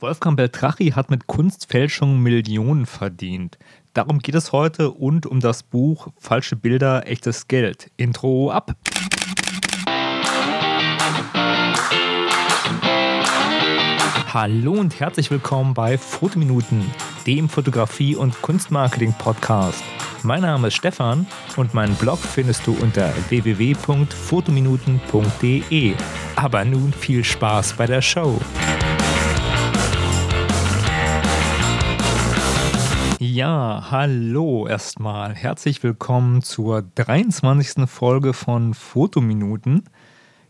Wolfgang Beltrachi hat mit Kunstfälschung Millionen verdient. Darum geht es heute und um das Buch Falsche Bilder, echtes Geld. Intro ab! Hallo und herzlich willkommen bei Fotominuten, dem Fotografie- und Kunstmarketing-Podcast. Mein Name ist Stefan und meinen Blog findest du unter www.fotominuten.de. Aber nun viel Spaß bei der Show. Ja, hallo erstmal. Herzlich willkommen zur 23. Folge von Fotominuten.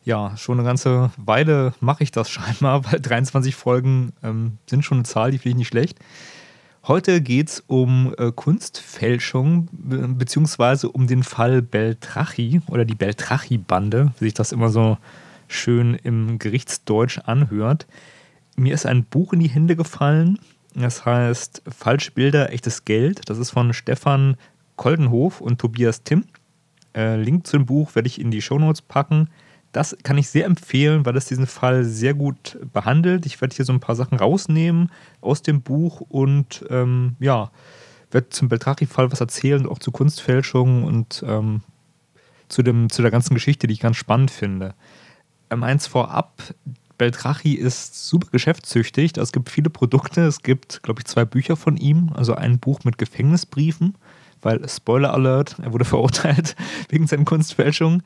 Ja, schon eine ganze Weile mache ich das scheinbar, weil 23 Folgen ähm, sind schon eine Zahl, die finde ich nicht schlecht. Heute geht es um äh, Kunstfälschung beziehungsweise um den Fall Beltrachi oder die Beltrachi-Bande, wie sich das immer so schön im Gerichtsdeutsch anhört. Mir ist ein Buch in die Hände gefallen, das heißt Falsche Bilder, echtes Geld. Das ist von Stefan Koldenhof und Tobias Timm. Äh, Link zum Buch werde ich in die Shownotes packen. Das kann ich sehr empfehlen, weil es diesen Fall sehr gut behandelt. Ich werde hier so ein paar Sachen rausnehmen aus dem Buch und ähm, ja, werde zum Beltrachi-Fall was erzählen, auch zu Kunstfälschung und ähm, zu, dem, zu der ganzen Geschichte, die ich ganz spannend finde. Ähm, eins vorab, Beltrachi ist super geschäftssüchtig. Es gibt viele Produkte. Es gibt, glaube ich, zwei Bücher von ihm. Also ein Buch mit Gefängnisbriefen, weil, Spoiler Alert, er wurde verurteilt wegen seiner Kunstfälschung.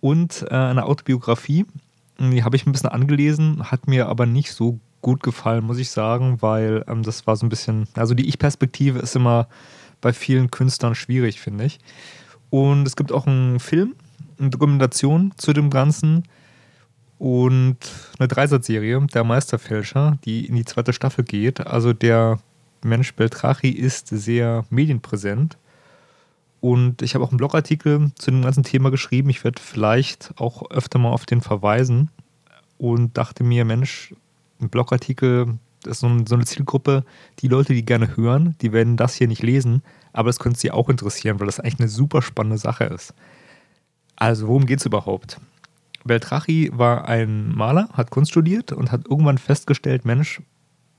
Und äh, eine Autobiografie. Die habe ich ein bisschen angelesen, hat mir aber nicht so gut gefallen, muss ich sagen, weil ähm, das war so ein bisschen, also die Ich-Perspektive ist immer bei vielen Künstlern schwierig, finde ich. Und es gibt auch einen Film, eine Dokumentation zu dem Ganzen und eine Dreisatzserie, Der Meisterfälscher, die in die zweite Staffel geht. Also der Mensch Beltrachi ist sehr medienpräsent. Und ich habe auch einen Blogartikel zu dem ganzen Thema geschrieben. Ich werde vielleicht auch öfter mal auf den verweisen und dachte mir, Mensch, ein Blogartikel ist so eine Zielgruppe, die Leute, die gerne hören, die werden das hier nicht lesen, aber das könnte sie auch interessieren, weil das eigentlich eine super spannende Sache ist. Also, worum geht es überhaupt? Beltrachi war ein Maler, hat Kunst studiert und hat irgendwann festgestellt, Mensch,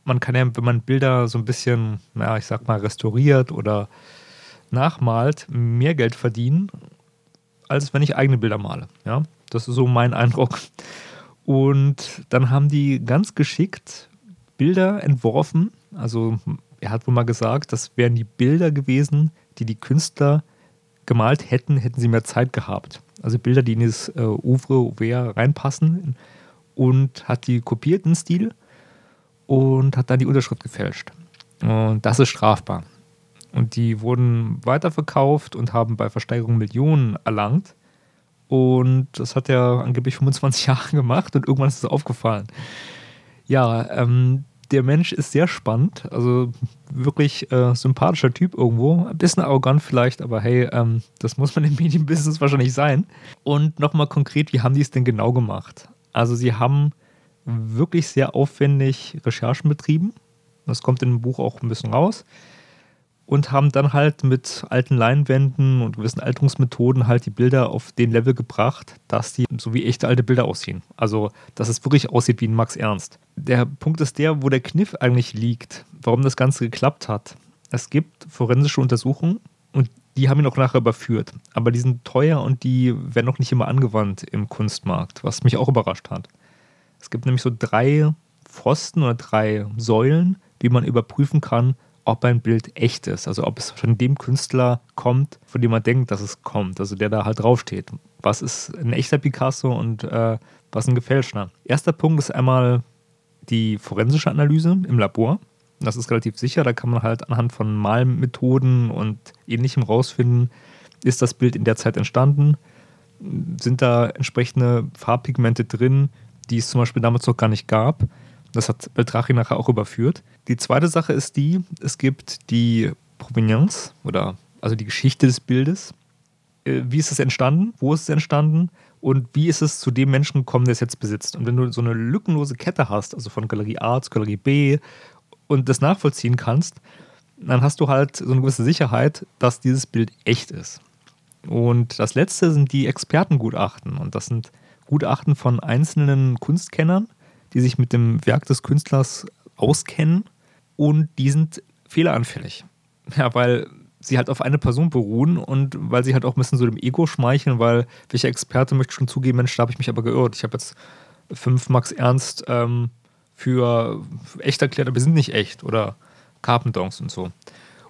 man kann ja, wenn man Bilder so ein bisschen, ja, ich sag mal, restauriert oder nachmalt, mehr Geld verdienen, als wenn ich eigene Bilder male. Ja, das ist so mein Eindruck. Und dann haben die ganz geschickt Bilder entworfen. Also er hat wohl mal gesagt, das wären die Bilder gewesen, die die Künstler gemalt hätten, hätten sie mehr Zeit gehabt. Also Bilder, die in das äh, Ouvre Ouvert reinpassen und hat die kopiert in Stil und hat dann die Unterschrift gefälscht. Und das ist strafbar. Und die wurden weiterverkauft und haben bei Versteigerung Millionen erlangt. Und das hat er angeblich 25 Jahre gemacht und irgendwann ist es aufgefallen. Ja, ähm, der Mensch ist sehr spannend, also wirklich äh, sympathischer Typ irgendwo. Ein bisschen arrogant vielleicht, aber hey, ähm, das muss man im Medienbusiness wahrscheinlich sein. Und nochmal konkret, wie haben die es denn genau gemacht? Also sie haben wirklich sehr aufwendig Recherchen betrieben. Das kommt in dem Buch auch ein bisschen raus und haben dann halt mit alten Leinwänden und gewissen Alterungsmethoden halt die Bilder auf den Level gebracht, dass die so wie echte alte Bilder aussehen. Also, dass es wirklich aussieht wie ein Max Ernst. Der Punkt ist der, wo der Kniff eigentlich liegt, warum das Ganze geklappt hat. Es gibt forensische Untersuchungen und die haben ihn auch nachher überführt. Aber die sind teuer und die werden auch nicht immer angewandt im Kunstmarkt, was mich auch überrascht hat. Es gibt nämlich so drei Pfosten oder drei Säulen, wie man überprüfen kann, ob ein Bild echt ist. Also ob es von dem Künstler kommt, von dem man denkt, dass es kommt. Also der da halt draufsteht. Was ist ein echter Picasso und äh, was ein gefälschter? Erster Punkt ist einmal die forensische Analyse im Labor. Das ist relativ sicher. Da kann man halt anhand von Malmethoden und ähnlichem rausfinden, ist das Bild in der Zeit entstanden? Sind da entsprechende Farbpigmente drin, die es zum Beispiel damals noch gar nicht gab? Das hat Beltrachi nachher auch überführt. Die zweite Sache ist die, es gibt die Provenienz oder also die Geschichte des Bildes. Äh, wie ist es entstanden? Wo ist es entstanden? Und wie ist es zu dem Menschen gekommen, der es jetzt besitzt? Und wenn du so eine lückenlose Kette hast, also von Galerie A zu Galerie B und das nachvollziehen kannst, dann hast du halt so eine gewisse Sicherheit, dass dieses Bild echt ist. Und das letzte sind die Expertengutachten. Und das sind Gutachten von einzelnen Kunstkennern, die sich mit dem Werk des Künstlers auskennen und die sind fehleranfällig. Ja, weil sie halt auf eine Person beruhen und weil sie halt auch ein bisschen so dem Ego schmeicheln, weil welcher Experte möchte schon zugeben, Mensch, da habe ich mich aber geirrt. Ich habe jetzt fünf Max Ernst ähm, für echt erklärt, aber wir sind nicht echt oder Carpendongs und so.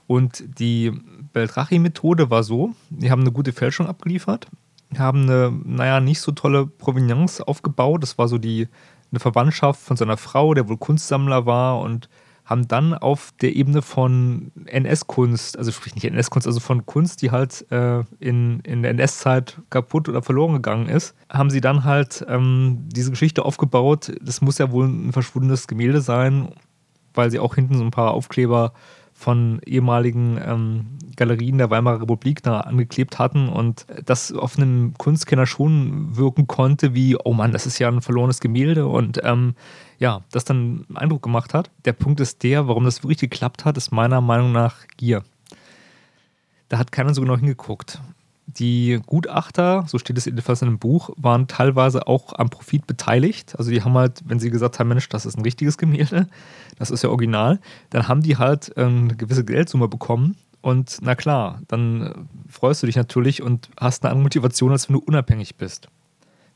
Und die Beltrachi-Methode war so, die haben eine gute Fälschung abgeliefert, haben eine, naja, nicht so tolle Provenienz aufgebaut. Das war so die, eine Verwandtschaft von seiner Frau, der wohl Kunstsammler war und haben dann auf der Ebene von NS-Kunst, also sprich nicht NS-Kunst, also von Kunst, die halt äh, in, in der NS-Zeit kaputt oder verloren gegangen ist, haben sie dann halt ähm, diese Geschichte aufgebaut. Das muss ja wohl ein verschwundenes Gemälde sein, weil sie auch hinten so ein paar Aufkleber von ehemaligen ähm, Galerien der Weimarer Republik da angeklebt hatten und das auf einen Kunstkenner schon wirken konnte, wie, oh Mann, das ist ja ein verlorenes Gemälde und ähm, ja, das dann Eindruck gemacht hat. Der Punkt ist der, warum das wirklich geklappt hat, ist meiner Meinung nach Gier. Da hat keiner so genau hingeguckt. Die Gutachter, so steht es jedenfalls in dem Buch, waren teilweise auch am Profit beteiligt. Also die haben halt, wenn sie gesagt haben, Mensch, das ist ein richtiges Gemälde, das ist ja original, dann haben die halt ähm, eine gewisse Geldsumme bekommen. Und na klar, dann äh, freust du dich natürlich und hast eine andere Motivation, als wenn du unabhängig bist.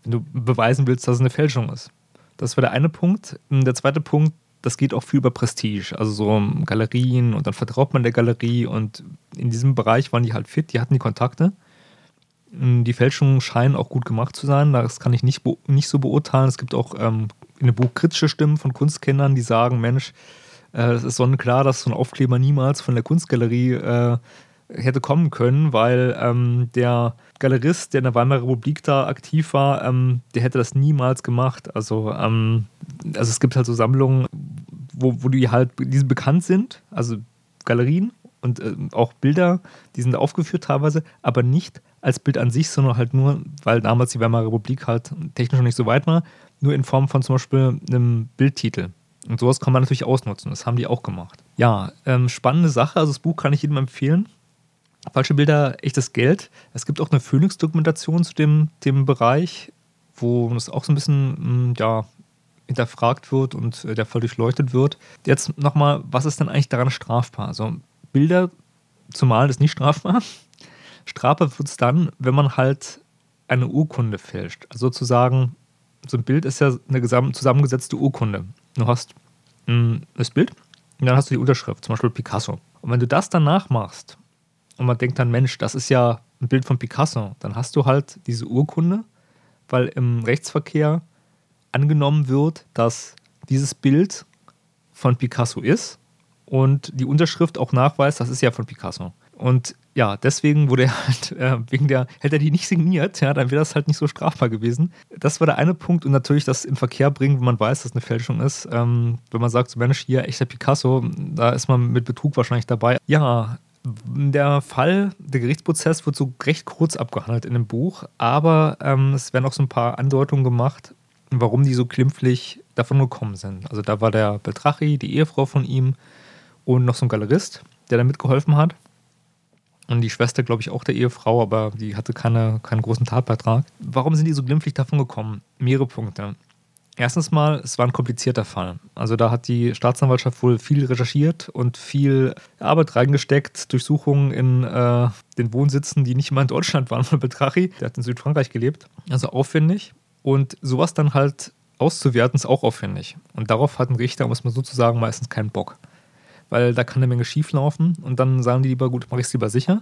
Wenn du beweisen willst, dass es eine Fälschung ist. Das war der eine Punkt. Der zweite Punkt, das geht auch viel über Prestige. Also so Galerien und dann vertraut man der Galerie und in diesem Bereich waren die halt fit, die hatten die Kontakte. Die Fälschungen scheinen auch gut gemacht zu sein. Das kann ich nicht, nicht so beurteilen. Es gibt auch ähm, in dem Buch kritische Stimmen von Kunstkennern, die sagen: Mensch, äh, es ist sonnenklar, dass so ein Aufkleber niemals von der Kunstgalerie äh, hätte kommen können, weil ähm, der Galerist, der in der Weimarer Republik da aktiv war, ähm, der hätte das niemals gemacht. Also, ähm, also es gibt halt so Sammlungen, wo, wo die halt, die bekannt sind, also Galerien und äh, auch Bilder, die sind aufgeführt teilweise, aber nicht als Bild an sich, sondern halt nur, weil damals die Weimarer Republik halt technisch noch nicht so weit war, nur in Form von zum Beispiel einem Bildtitel. Und sowas kann man natürlich ausnutzen. Das haben die auch gemacht. Ja, ähm, spannende Sache. Also das Buch kann ich jedem empfehlen. Falsche Bilder, echtes Geld. Es gibt auch eine Phoenix-Dokumentation zu dem, dem Bereich, wo das auch so ein bisschen hm, ja, hinterfragt wird und äh, der Fall durchleuchtet wird. Jetzt nochmal, was ist denn eigentlich daran strafbar? Also Bilder zu malen ist nicht strafbar. Strafbar wird es dann, wenn man halt eine Urkunde fälscht. Also sozusagen, so ein Bild ist ja eine zusammengesetzte Urkunde. Du hast hm, das Bild und dann hast du die Unterschrift, zum Beispiel Picasso. Und wenn du das dann nachmachst und man denkt dann, Mensch, das ist ja ein Bild von Picasso, dann hast du halt diese Urkunde, weil im Rechtsverkehr angenommen wird, dass dieses Bild von Picasso ist und die Unterschrift auch nachweist, das ist ja von Picasso. Und ja, deswegen wurde er halt, äh, wegen der, hätte er die nicht signiert, ja, dann wäre das halt nicht so strafbar gewesen. Das war der eine Punkt und natürlich das in Verkehr bringen, wenn man weiß, dass es eine Fälschung ist. Ähm, wenn man sagt, so Mensch, hier echter Picasso, da ist man mit Betrug wahrscheinlich dabei. Ja, der Fall, der Gerichtsprozess wird so recht kurz abgehandelt in dem Buch, aber ähm, es werden auch so ein paar Andeutungen gemacht, warum die so klimpflich davon gekommen sind. Also da war der Beltrachi, die Ehefrau von ihm und noch so ein Galerist, der da mitgeholfen hat. Und die Schwester, glaube ich, auch der Ehefrau, aber die hatte keine, keinen großen Tatbeitrag. Warum sind die so glimpflich davon gekommen? Mehrere Punkte. Erstens mal, es war ein komplizierter Fall. Also da hat die Staatsanwaltschaft wohl viel recherchiert und viel Arbeit reingesteckt, Durchsuchungen in äh, den Wohnsitzen, die nicht immer in Deutschland waren von Betrachi. Der hat in Südfrankreich gelebt. Also aufwendig. Und sowas dann halt auszuwerten, ist auch aufwendig. Und darauf hat ein Richter, muss man sozusagen, meistens keinen Bock. Weil da kann eine Menge schief laufen und dann sagen die lieber, gut, mache ich es lieber sicher.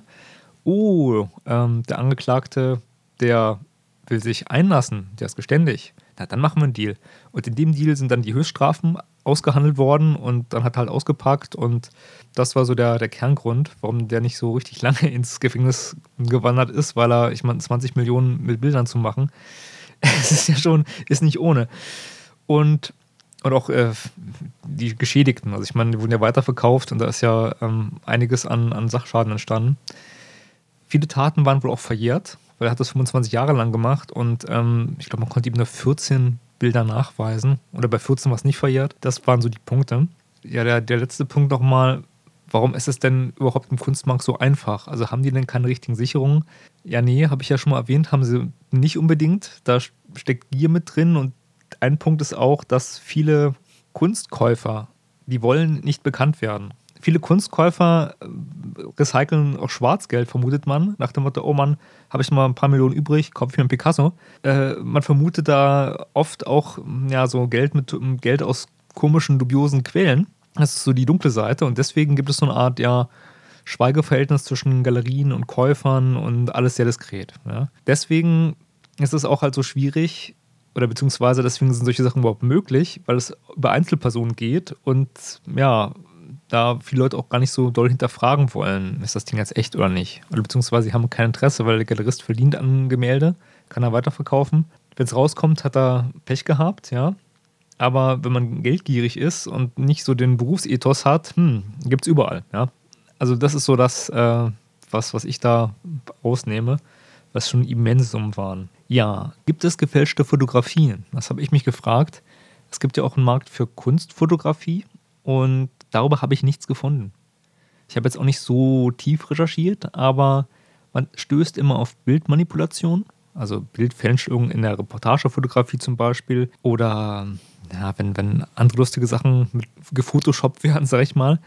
Oh, ähm, der Angeklagte, der will sich einlassen, der ist geständig. Na, dann machen wir einen Deal. Und in dem Deal sind dann die Höchststrafen ausgehandelt worden und dann hat er halt ausgepackt und das war so der, der Kerngrund, warum der nicht so richtig lange ins Gefängnis gewandert ist, weil er, ich meine, 20 Millionen mit Bildern zu machen, es ist ja schon, ist nicht ohne. Und, und auch äh, die Geschädigten, also ich meine, die wurden ja weiterverkauft und da ist ja ähm, einiges an, an Sachschaden entstanden. Viele Taten waren wohl auch verjährt, weil er hat das 25 Jahre lang gemacht und ähm, ich glaube, man konnte ihm nur 14 Bilder nachweisen oder bei 14 war es nicht verjährt. Das waren so die Punkte. Ja, der, der letzte Punkt nochmal, warum ist es denn überhaupt im Kunstmarkt so einfach? Also haben die denn keine richtigen Sicherungen? Ja, nee, habe ich ja schon mal erwähnt, haben sie nicht unbedingt. Da steckt Gier mit drin und ein Punkt ist auch, dass viele Kunstkäufer die wollen nicht bekannt werden. Viele Kunstkäufer äh, recyceln auch Schwarzgeld, vermutet man, nach dem Motto, oh Mann, habe ich mal ein paar Millionen übrig, kaufe ich mir einen Picasso. Äh, man vermutet da oft auch ja, so Geld mit Geld aus komischen, dubiosen Quellen. Das ist so die dunkle Seite und deswegen gibt es so eine Art, ja, Schweigeverhältnis zwischen Galerien und Käufern und alles sehr diskret. Ja. Deswegen ist es auch halt so schwierig, oder beziehungsweise deswegen sind solche Sachen überhaupt möglich, weil es über Einzelpersonen geht und ja, da viele Leute auch gar nicht so doll hinterfragen wollen, ist das Ding jetzt echt oder nicht. Oder beziehungsweise sie haben kein Interesse, weil der Galerist verdient an Gemälde, kann er weiterverkaufen. Wenn es rauskommt, hat er Pech gehabt, ja. Aber wenn man geldgierig ist und nicht so den Berufsethos hat, hm, gibt es überall, ja. Also das ist so das, äh, was, was ich da rausnehme, was schon immense Summen waren. Ja, gibt es gefälschte Fotografien? Das habe ich mich gefragt. Es gibt ja auch einen Markt für Kunstfotografie und darüber habe ich nichts gefunden. Ich habe jetzt auch nicht so tief recherchiert, aber man stößt immer auf Bildmanipulation, also Bildfälschung in der Reportagefotografie zum Beispiel oder ja, wenn, wenn andere lustige Sachen gefotoshoppt werden, sag ich mal.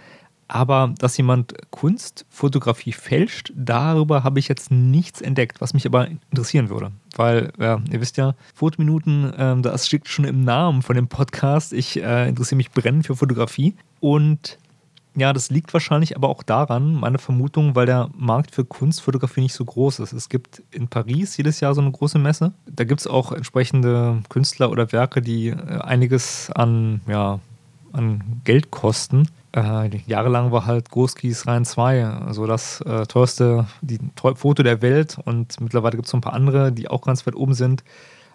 Aber dass jemand Kunstfotografie fälscht, darüber habe ich jetzt nichts entdeckt, was mich aber interessieren würde. Weil, ja, ihr wisst ja, Fotominuten, ähm, das steckt schon im Namen von dem Podcast. Ich äh, interessiere mich brennend für Fotografie. Und ja, das liegt wahrscheinlich aber auch daran, meine Vermutung, weil der Markt für Kunstfotografie nicht so groß ist. Es gibt in Paris jedes Jahr so eine große Messe. Da gibt es auch entsprechende Künstler oder Werke, die äh, einiges an, ja, an Geld kosten. Äh, jahrelang war halt Großkies Rhein 2 also das äh, teuerste die, Foto der Welt und mittlerweile gibt es so ein paar andere, die auch ganz weit oben sind.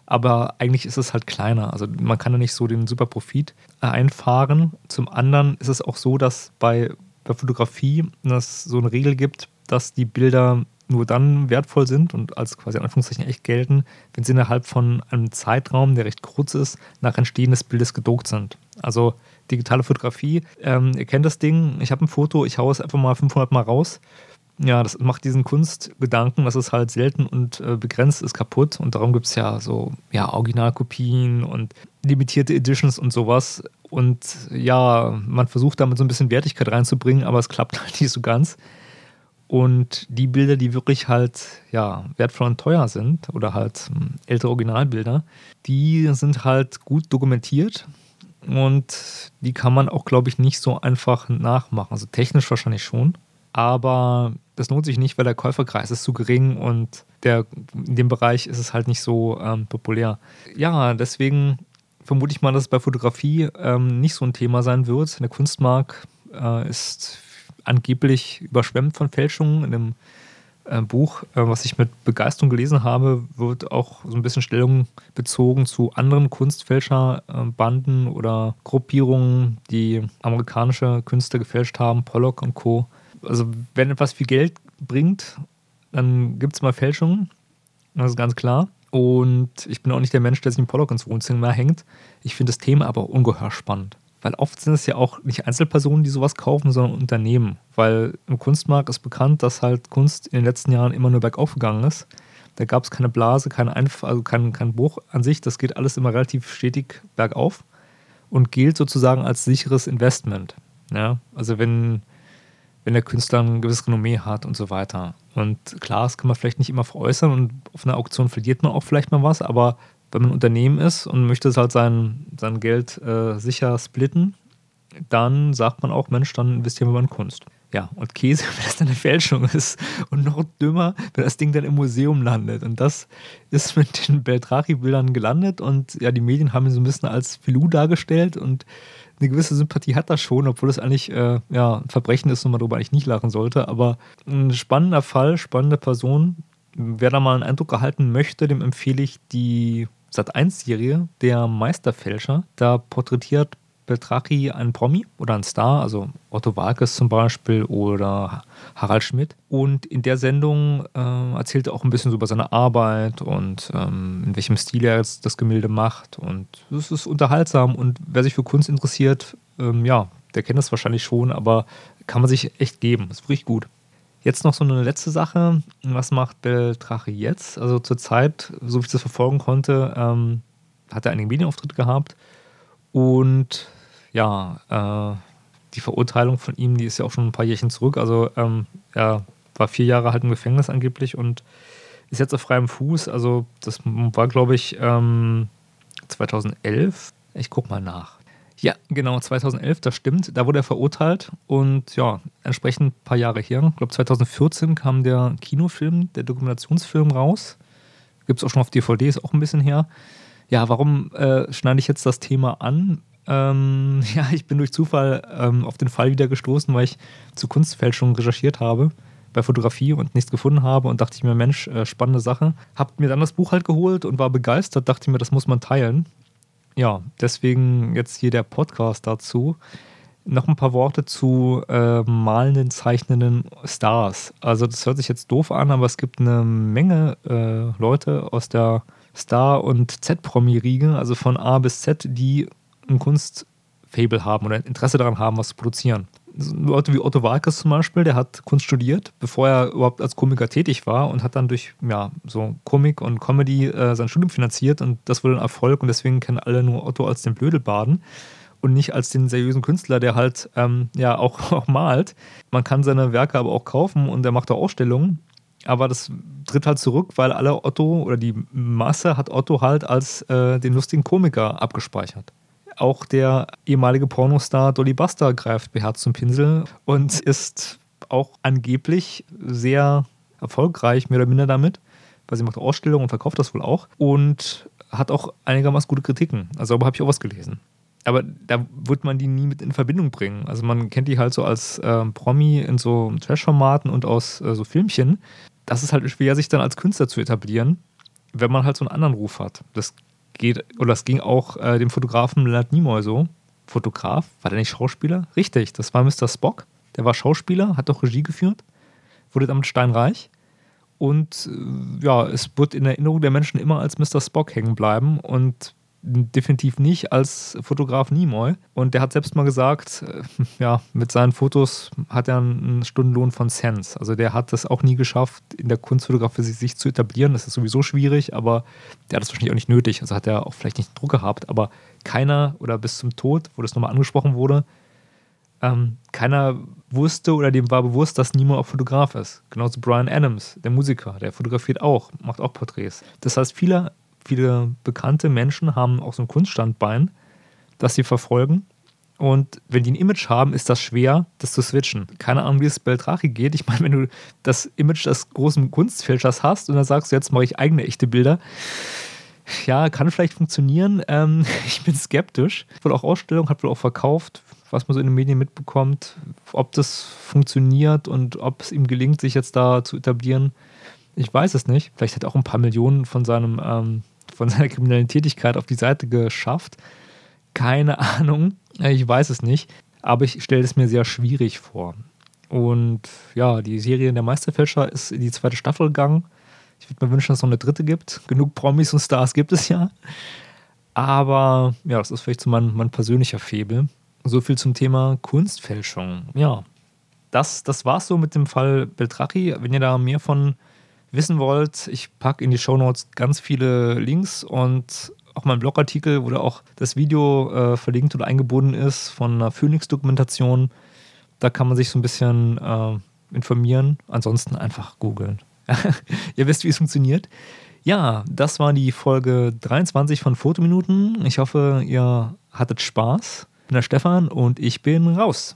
Aber eigentlich ist es halt kleiner. Also man kann da nicht so den super Profit äh, einfahren. Zum anderen ist es auch so, dass bei der Fotografie es so eine Regel gibt, dass die Bilder nur dann wertvoll sind und als quasi in Anführungszeichen echt gelten, wenn sie innerhalb von einem Zeitraum, der recht kurz ist, nach Entstehen des Bildes gedruckt sind. Also digitale Fotografie. Ähm, ihr kennt das Ding, ich habe ein Foto, ich haue es einfach mal 500 Mal raus. Ja, das macht diesen Kunstgedanken, dass es halt selten und äh, begrenzt ist, kaputt. Und darum gibt es ja so ja, Originalkopien und limitierte Editions und sowas. Und ja, man versucht damit so ein bisschen Wertigkeit reinzubringen, aber es klappt halt nicht so ganz. Und die Bilder, die wirklich halt ja, wertvoll und teuer sind, oder halt hm, ältere Originalbilder, die sind halt gut dokumentiert und die kann man auch, glaube ich, nicht so einfach nachmachen. Also technisch wahrscheinlich schon, aber das lohnt sich nicht, weil der Käuferkreis ist zu gering und der, in dem Bereich ist es halt nicht so ähm, populär. Ja, deswegen vermute ich mal, dass es bei Fotografie ähm, nicht so ein Thema sein wird. Der Kunstmarkt äh, ist angeblich überschwemmt von Fälschungen. In dem äh, Buch, äh, was ich mit Begeisterung gelesen habe, wird auch so ein bisschen Stellung bezogen zu anderen Kunstfälscherbanden oder Gruppierungen, die amerikanische Künste gefälscht haben, Pollock und Co. Also wenn etwas viel Geld bringt, dann gibt es mal Fälschungen. Das ist ganz klar. Und ich bin auch nicht der Mensch, der sich in Pollock ins Wohnzimmer hängt. Ich finde das Thema aber ungeheuer spannend. Weil oft sind es ja auch nicht Einzelpersonen, die sowas kaufen, sondern Unternehmen. Weil im Kunstmarkt ist bekannt, dass halt Kunst in den letzten Jahren immer nur bergauf gegangen ist. Da gab es keine Blase, kein, Einf also kein, kein Bruch an sich. Das geht alles immer relativ stetig bergauf und gilt sozusagen als sicheres Investment. Ja? Also wenn, wenn der Künstler ein gewisses Renommee hat und so weiter. Und klar, das kann man vielleicht nicht immer veräußern und auf einer Auktion verliert man auch vielleicht mal was, aber wenn man ein Unternehmen ist und möchte halt sein, sein Geld äh, sicher splitten, dann sagt man auch, Mensch, dann investieren wir mal in Kunst. Ja, und Käse, wenn das dann eine Fälschung ist. Und noch dümmer, wenn das Ding dann im Museum landet. Und das ist mit den Beltrachi-Bildern gelandet. Und ja, die Medien haben ihn so ein bisschen als Filou dargestellt. Und eine gewisse Sympathie hat das schon, obwohl es eigentlich äh, ja, ein Verbrechen ist und man darüber eigentlich nicht lachen sollte. Aber ein spannender Fall, spannende Person. Wer da mal einen Eindruck erhalten möchte, dem empfehle ich die Sat1-Serie, der Meisterfälscher. Da porträtiert Beltrachi einen Promi oder einen Star, also Otto Walkes zum Beispiel oder Harald Schmidt. Und in der Sendung äh, erzählt er auch ein bisschen so über seine Arbeit und ähm, in welchem Stil er jetzt das Gemälde macht. Und es ist unterhaltsam und wer sich für Kunst interessiert, ähm, ja, der kennt das wahrscheinlich schon, aber kann man sich echt geben. Ist richtig gut. Jetzt noch so eine letzte Sache. Was macht Beltrache jetzt? Also zurzeit, so wie ich das verfolgen konnte, ähm, hat er einige Medienauftritte gehabt und ja, äh, die Verurteilung von ihm, die ist ja auch schon ein paar Jährchen zurück. Also ähm, er war vier Jahre halt im Gefängnis angeblich und ist jetzt auf freiem Fuß. Also das war, glaube ich, ähm, 2011. Ich gucke mal nach. Ja, genau, 2011, das stimmt. Da wurde er verurteilt und ja, entsprechend ein paar Jahre her. Ich glaube, 2014 kam der Kinofilm, der Dokumentationsfilm raus. Gibt es auch schon auf DVD, ist auch ein bisschen her. Ja, warum äh, schneide ich jetzt das Thema an? Ähm, ja, ich bin durch Zufall ähm, auf den Fall wieder gestoßen, weil ich zu Kunstfälschung recherchiert habe bei Fotografie und nichts gefunden habe und dachte ich mir, Mensch, äh, spannende Sache. Hab mir dann das Buch halt geholt und war begeistert, dachte mir, das muss man teilen. Ja, deswegen jetzt hier der Podcast dazu. Noch ein paar Worte zu äh, malenden, zeichnenden Stars. Also das hört sich jetzt doof an, aber es gibt eine Menge äh, Leute aus der Star- und Z-Promi-Riege, also von A bis Z, die ein Kunstfable haben oder Interesse daran haben, was zu produzieren. Leute wie Otto Walkes zum Beispiel, der hat Kunst studiert, bevor er überhaupt als Komiker tätig war und hat dann durch ja, so Komik und Comedy äh, sein Studium finanziert und das wurde ein Erfolg und deswegen kennen alle nur Otto als den Blödelbaden und nicht als den seriösen Künstler, der halt ähm, ja auch, auch malt. Man kann seine Werke aber auch kaufen und er macht auch Ausstellungen. Aber das tritt halt zurück, weil alle Otto oder die Masse hat Otto halt als äh, den lustigen Komiker abgespeichert. Auch der ehemalige Pornostar Dolly Buster greift beherzt zum Pinsel und ist auch angeblich sehr erfolgreich, mehr oder minder damit, weil sie macht Ausstellungen und verkauft das wohl auch und hat auch einigermaßen gute Kritiken. Also darüber habe ich auch was gelesen. Aber da wird man die nie mit in Verbindung bringen. Also man kennt die halt so als äh, Promi in so Trash-Formaten und aus äh, so Filmchen. Das ist halt schwer, sich dann als Künstler zu etablieren, wenn man halt so einen anderen Ruf hat. Das geht, oder es ging auch äh, dem Fotografen Leonard Nimoy so. Fotograf, war der nicht Schauspieler? Richtig, das war Mr. Spock. Der war Schauspieler, hat auch Regie geführt, wurde damit steinreich. Und äh, ja, es wird in Erinnerung der Menschen immer als Mr. Spock hängen bleiben. Und definitiv nicht als Fotograf Nimoy. Und der hat selbst mal gesagt, äh, ja, mit seinen Fotos hat er einen Stundenlohn von Cents. Also der hat es auch nie geschafft, in der Kunstfotografie sich, zu etablieren. Das ist sowieso schwierig, aber der hat es wahrscheinlich auch nicht nötig. Also hat er auch vielleicht nicht Druck gehabt, aber keiner oder bis zum Tod, wo das nochmal angesprochen wurde, ähm, keiner wusste oder dem war bewusst, dass Nimoy auch Fotograf ist. Genauso Brian Adams, der Musiker, der fotografiert auch, macht auch Porträts. Das heißt, viele viele bekannte Menschen haben auch so ein Kunststandbein, das sie verfolgen. Und wenn die ein Image haben, ist das schwer, das zu switchen. Keine Ahnung, wie es Beltrachi geht. Ich meine, wenn du das Image des großen Kunstfälschers hast und dann sagst du, jetzt mache ich eigene echte Bilder, ja, kann vielleicht funktionieren. Ähm, ich bin skeptisch. Wohl auch Ausstellung, hat wohl auch verkauft, was man so in den Medien mitbekommt, ob das funktioniert und ob es ihm gelingt, sich jetzt da zu etablieren. Ich weiß es nicht. Vielleicht hat er auch ein paar Millionen von seinem ähm, von seiner kriminellen Tätigkeit auf die Seite geschafft. Keine Ahnung, ich weiß es nicht, aber ich stelle es mir sehr schwierig vor. Und ja, die Serie Der Meisterfälscher ist in die zweite Staffel gegangen. Ich würde mir wünschen, dass es noch eine dritte gibt. Genug Promis und Stars gibt es ja. Aber ja, das ist vielleicht so mein, mein persönlicher Febel. So viel zum Thema Kunstfälschung. Ja, das, das war's so mit dem Fall Beltrachi. Wenn ihr da mehr von wissen wollt, ich packe in die Show Notes ganz viele Links und auch mein Blogartikel, wo da auch das Video äh, verlinkt oder eingebunden ist von einer Phoenix-Dokumentation. Da kann man sich so ein bisschen äh, informieren. Ansonsten einfach googeln. Ihr wisst, wie es funktioniert. Ja, das war die Folge 23 von Fotominuten. Ich hoffe, ihr hattet Spaß. Ich bin der Stefan und ich bin raus.